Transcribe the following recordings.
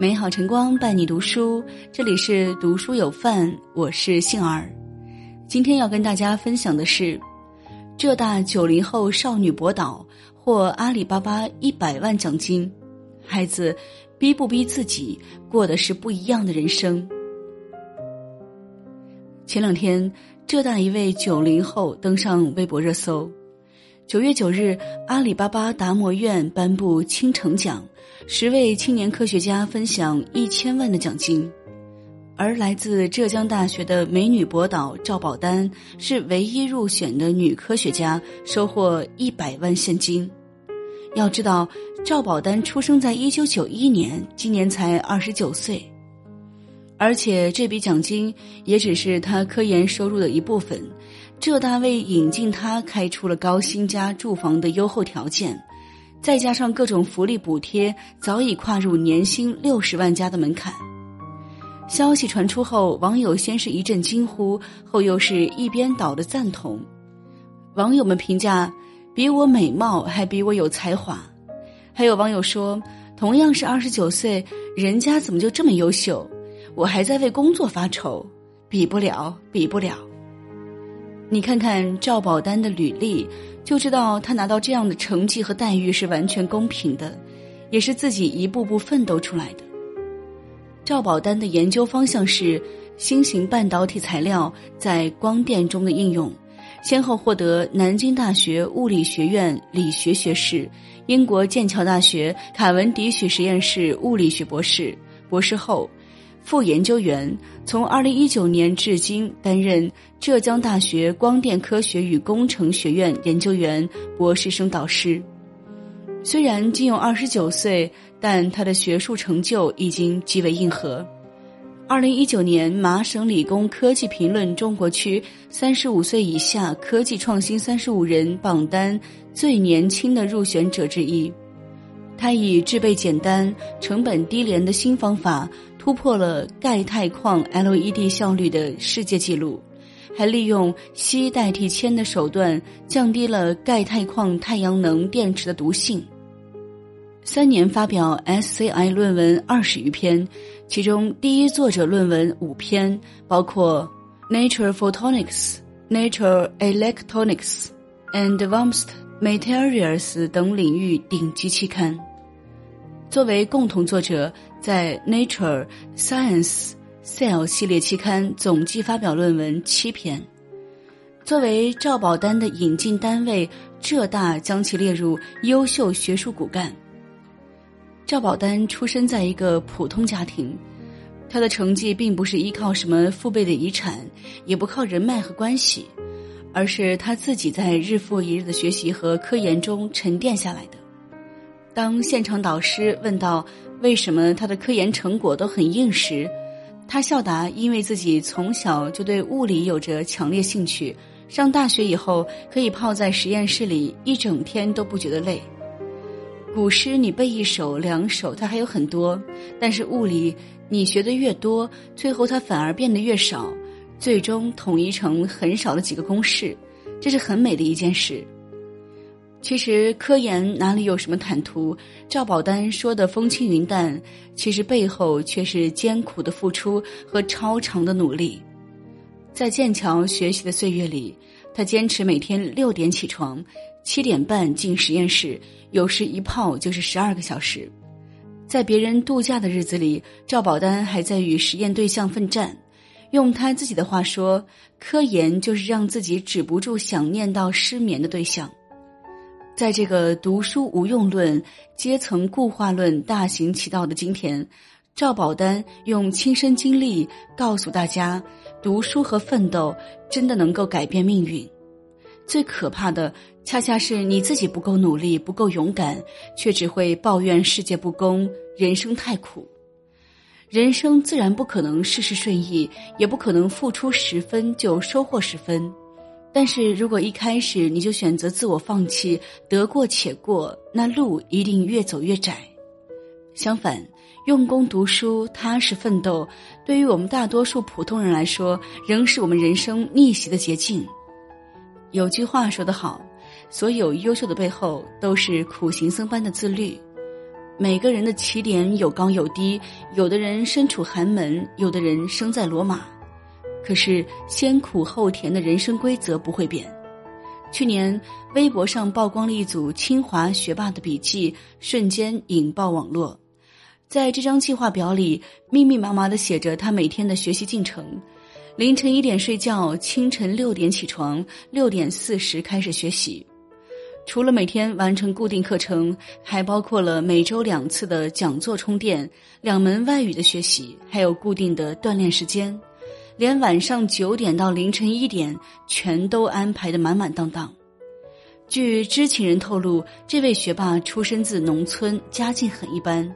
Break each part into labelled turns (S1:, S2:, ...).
S1: 美好晨光伴你读书，这里是读书有范，我是杏儿。今天要跟大家分享的是，浙大九零后少女博导获阿里巴巴一百万奖金，孩子逼不逼自己过的是不一样的人生。前两天，浙大一位九零后登上微博热搜。九月九日，阿里巴巴达摩院颁布青城奖，十位青年科学家分享一千万的奖金，而来自浙江大学的美女博导赵宝丹是唯一入选的女科学家，收获一百万现金。要知道，赵宝丹出生在一九九一年，今年才二十九岁，而且这笔奖金也只是他科研收入的一部分。浙大为引进他开出了高薪加住房的优厚条件，再加上各种福利补贴，早已跨入年薪六十万加的门槛。消息传出后，网友先是一阵惊呼，后又是一边倒的赞同。网友们评价：比我美貌还比我有才华。还有网友说：同样是二十九岁，人家怎么就这么优秀？我还在为工作发愁，比不了，比不了。你看看赵宝丹的履历，就知道他拿到这样的成绩和待遇是完全公平的，也是自己一步步奋斗出来的。赵宝丹的研究方向是新型半导体材料在光电中的应用，先后获得南京大学物理学院理学学士、英国剑桥大学卡文迪许实验室物理学博士、博士后。副研究员从二零一九年至今担任浙江大学光电科学与工程学院研究员、博士生导师。虽然仅有二十九岁，但他的学术成就已经极为硬核。二零一九年麻省理工科技评论中国区三十五岁以下科技创新三十五人榜单最年轻的入选者之一。他以制备简单、成本低廉的新方法。突破了钙钛矿 LED 效率的世界纪录，还利用硒代替铅的手段降低了钙钛矿太阳能电池的毒性。三年发表 SCI 论文二十余篇，其中第一作者论文五篇，包括《Nature Photonics》、《Nature Electronics》、《Advanced Materials》等领域顶级期刊。作为共同作者，在《Nature Science Cell》系列期刊总计发表论文七篇。作为赵宝丹的引进单位，浙大将其列入优秀学术骨干。赵宝丹出生在一个普通家庭，他的成绩并不是依靠什么父辈的遗产，也不靠人脉和关系，而是他自己在日复一日的学习和科研中沉淀下来的。当现场导师问到为什么他的科研成果都很硬时，他笑答：“因为自己从小就对物理有着强烈兴趣，上大学以后可以泡在实验室里一整天都不觉得累。古诗你背一首两首，它还有很多，但是物理你学的越多，最后它反而变得越少，最终统一成很少的几个公式，这是很美的一件事。”其实科研哪里有什么坦途？赵宝丹说的风轻云淡，其实背后却是艰苦的付出和超长的努力。在剑桥学习的岁月里，他坚持每天六点起床，七点半进实验室，有时一泡就是十二个小时。在别人度假的日子里，赵宝丹还在与实验对象奋战。用他自己的话说，科研就是让自己止不住想念到失眠的对象。在这个读书无用论、阶层固化论大行其道的今天，赵宝丹用亲身经历告诉大家：读书和奋斗真的能够改变命运。最可怕的，恰恰是你自己不够努力、不够勇敢，却只会抱怨世界不公、人生太苦。人生自然不可能事事顺意，也不可能付出十分就收获十分。但是如果一开始你就选择自我放弃，得过且过，那路一定越走越窄。相反，用功读书、踏实奋斗，对于我们大多数普通人来说，仍是我们人生逆袭的捷径。有句话说得好，所有优秀的背后都是苦行僧般的自律。每个人的起点有高有低，有的人身处寒门，有的人生在罗马。可是先苦后甜的人生规则不会变。去年微博上曝光了一组清华学霸的笔记，瞬间引爆网络。在这张计划表里，密密麻麻的写着他每天的学习进程：凌晨一点睡觉，清晨六点起床，六点四十开始学习。除了每天完成固定课程，还包括了每周两次的讲座充电、两门外语的学习，还有固定的锻炼时间。连晚上九点到凌晨一点，全都安排的满满当当。据知情人透露，这位学霸出身自农村，家境很一般。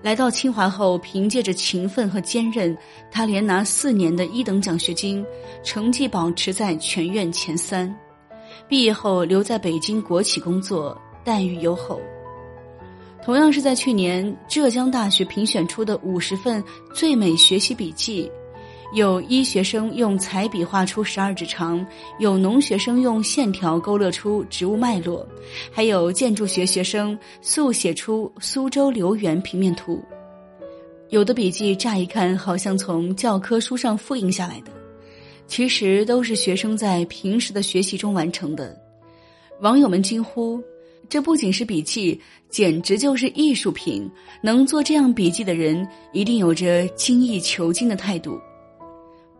S1: 来到清华后，凭借着勤奋和坚韧，他连拿四年的一等奖学金，成绩保持在全院前三。毕业后留在北京国企工作，待遇优厚。同样是在去年，浙江大学评选出的五十份最美学习笔记。有医学生用彩笔画出十二指肠，有农学生用线条勾勒出植物脉络，还有建筑学学生速写出苏州留园平面图。有的笔记乍一看好像从教科书上复印下来的，其实都是学生在平时的学习中完成的。网友们惊呼：“这不仅是笔记，简直就是艺术品！能做这样笔记的人，一定有着精益求精的态度。”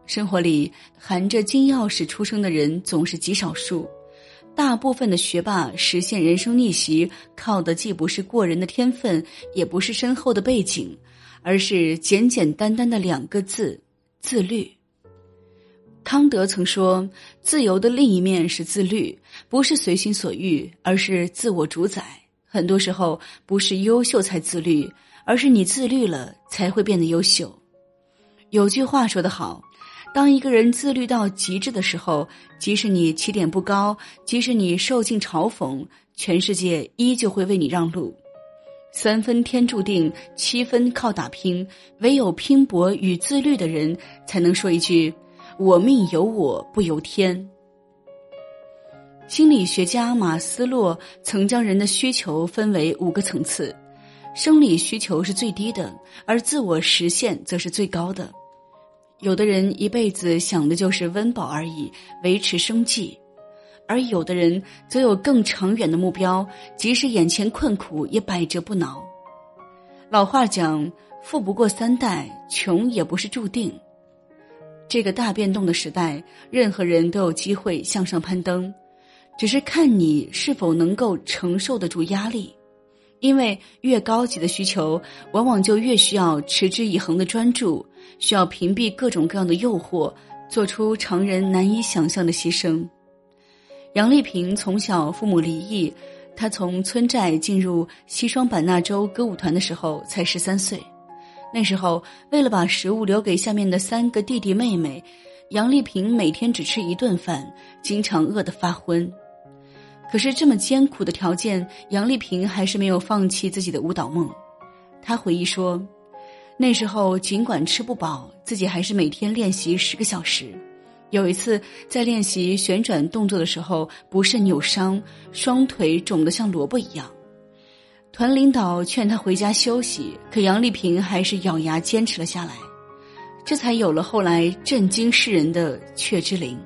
S1: 生活里含着金钥匙出生的人总是极少数，大部分的学霸实现人生逆袭，靠的既不是过人的天分，也不是深厚的背景，而是简简单单的两个字：自律。康德曾说：“自由的另一面是自律，不是随心所欲，而是自我主宰。很多时候，不是优秀才自律，而是你自律了才会变得优秀。”有句话说得好。当一个人自律到极致的时候，即使你起点不高，即使你受尽嘲讽，全世界依旧会为你让路。三分天注定，七分靠打拼，唯有拼搏与自律的人，才能说一句：“我命由我不由天。”心理学家马斯洛曾将人的需求分为五个层次，生理需求是最低的，而自我实现则是最高的。有的人一辈子想的就是温饱而已，维持生计；而有的人则有更长远的目标，即使眼前困苦也百折不挠。老话讲：“富不过三代，穷也不是注定。”这个大变动的时代，任何人都有机会向上攀登，只是看你是否能够承受得住压力。因为越高级的需求，往往就越需要持之以恒的专注，需要屏蔽各种各样的诱惑，做出常人难以想象的牺牲。杨丽萍从小父母离异，她从村寨进入西双版纳州歌舞团的时候才十三岁。那时候，为了把食物留给下面的三个弟弟妹妹，杨丽萍每天只吃一顿饭，经常饿得发昏。可是这么艰苦的条件，杨丽萍还是没有放弃自己的舞蹈梦。她回忆说：“那时候尽管吃不饱，自己还是每天练习十个小时。有一次在练习旋转动作的时候，不慎扭伤，双腿肿得像萝卜一样。团领导劝他回家休息，可杨丽萍还是咬牙坚持了下来，这才有了后来震惊世人的雀之灵。”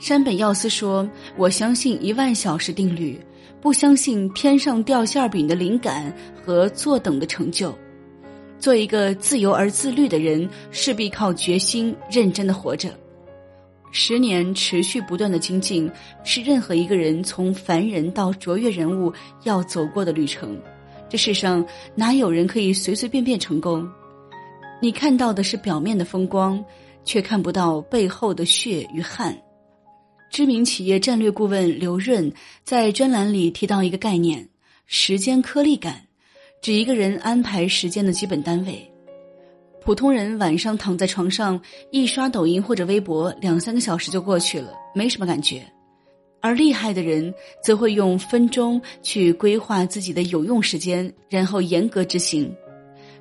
S1: 山本耀司说：“我相信一万小时定律，不相信天上掉馅饼的灵感和坐等的成就。做一个自由而自律的人，势必靠决心认真的活着。十年持续不断的精进，是任何一个人从凡人到卓越人物要走过的旅程。这世上哪有人可以随随便便成功？你看到的是表面的风光，却看不到背后的血与汗。”知名企业战略顾问刘润在专栏里提到一个概念：时间颗粒感，指一个人安排时间的基本单位。普通人晚上躺在床上一刷抖音或者微博，两三个小时就过去了，没什么感觉；而厉害的人则会用分钟去规划自己的有用时间，然后严格执行。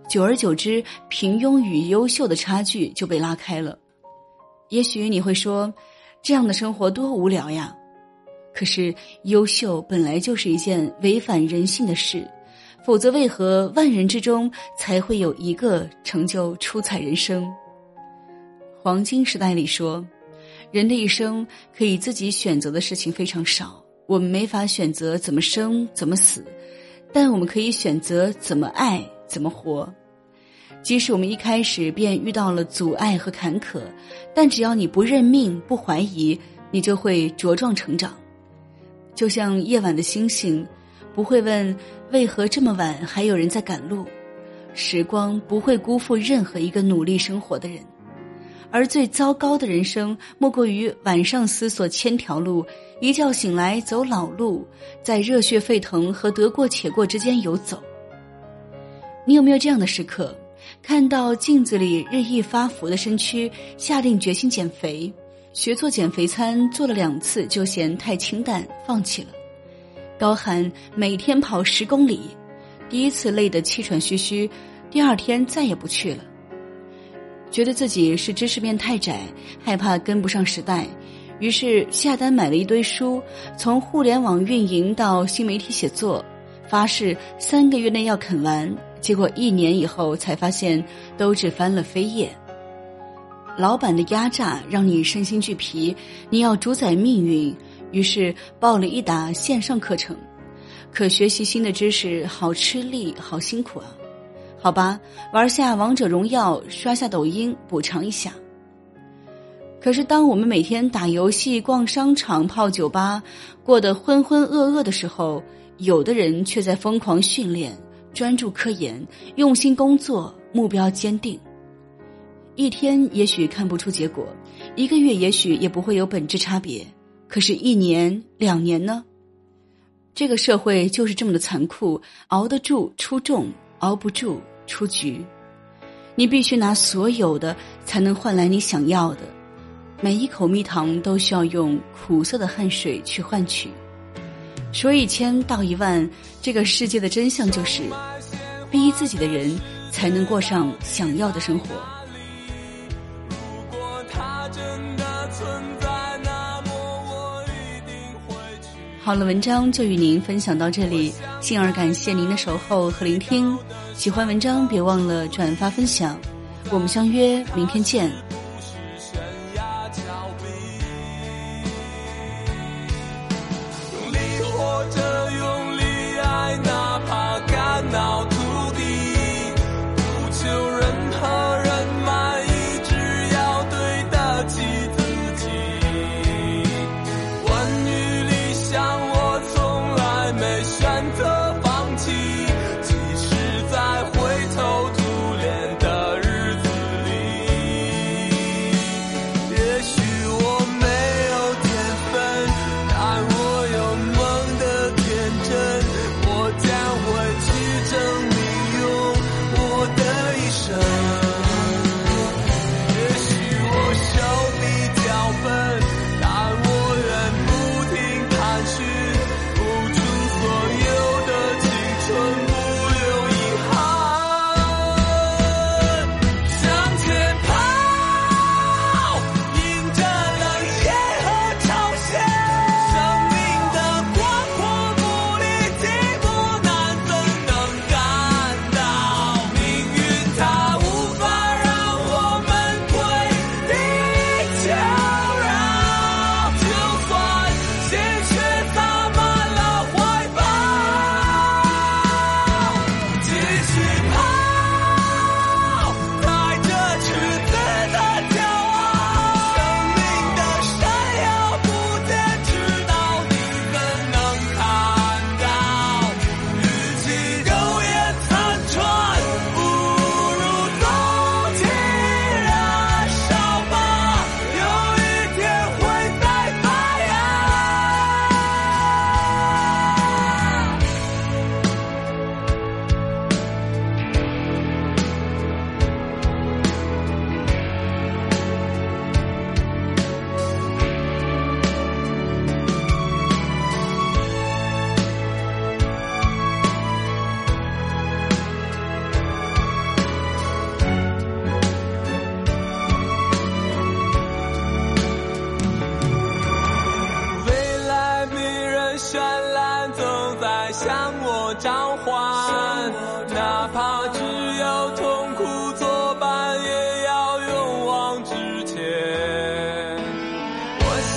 S1: 久而久之，平庸与优秀的差距就被拉开了。也许你会说。这样的生活多无聊呀！可是优秀本来就是一件违反人性的事，否则为何万人之中才会有一个成就出彩人生？黄金时代里说，人的一生可以自己选择的事情非常少，我们没法选择怎么生怎么死，但我们可以选择怎么爱怎么活。即使我们一开始便遇到了阻碍和坎坷，但只要你不认命、不怀疑，你就会茁壮成长。就像夜晚的星星，不会问为何这么晚还有人在赶路。时光不会辜负任何一个努力生活的人，而最糟糕的人生，莫过于晚上思索千条路，一觉醒来走老路，在热血沸腾和得过且过之间游走。你有没有这样的时刻？看到镜子里日益发福的身躯，下定决心减肥，学做减肥餐，做了两次就嫌太清淡，放弃了。高喊每天跑十公里，第一次累得气喘吁吁，第二天再也不去了。觉得自己是知识面太窄，害怕跟不上时代，于是下单买了一堆书，从互联网运营到新媒体写作，发誓三个月内要啃完。结果一年以后才发现，都只翻了扉页。老板的压榨让你身心俱疲，你要主宰命运，于是报了一打线上课程。可学习新的知识，好吃力，好辛苦啊！好吧，玩下王者荣耀，刷下抖音，补偿一下。可是，当我们每天打游戏、逛商场、泡酒吧，过得浑浑噩噩的时候，有的人却在疯狂训练。专注科研，用心工作，目标坚定。一天也许看不出结果，一个月也许也不会有本质差别，可是，一年、两年呢？这个社会就是这么的残酷，熬得住出众，熬不住出局。你必须拿所有的，才能换来你想要的。每一口蜜糖都需要用苦涩的汗水去换取。说一千道一万，这个世界的真相就是，逼自己的人才能过上想要的生活。好了，文章就与您分享到这里，幸而感谢您的守候和聆听。喜欢文章，别忘了转发分享。我们相约明天见。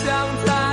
S2: 想在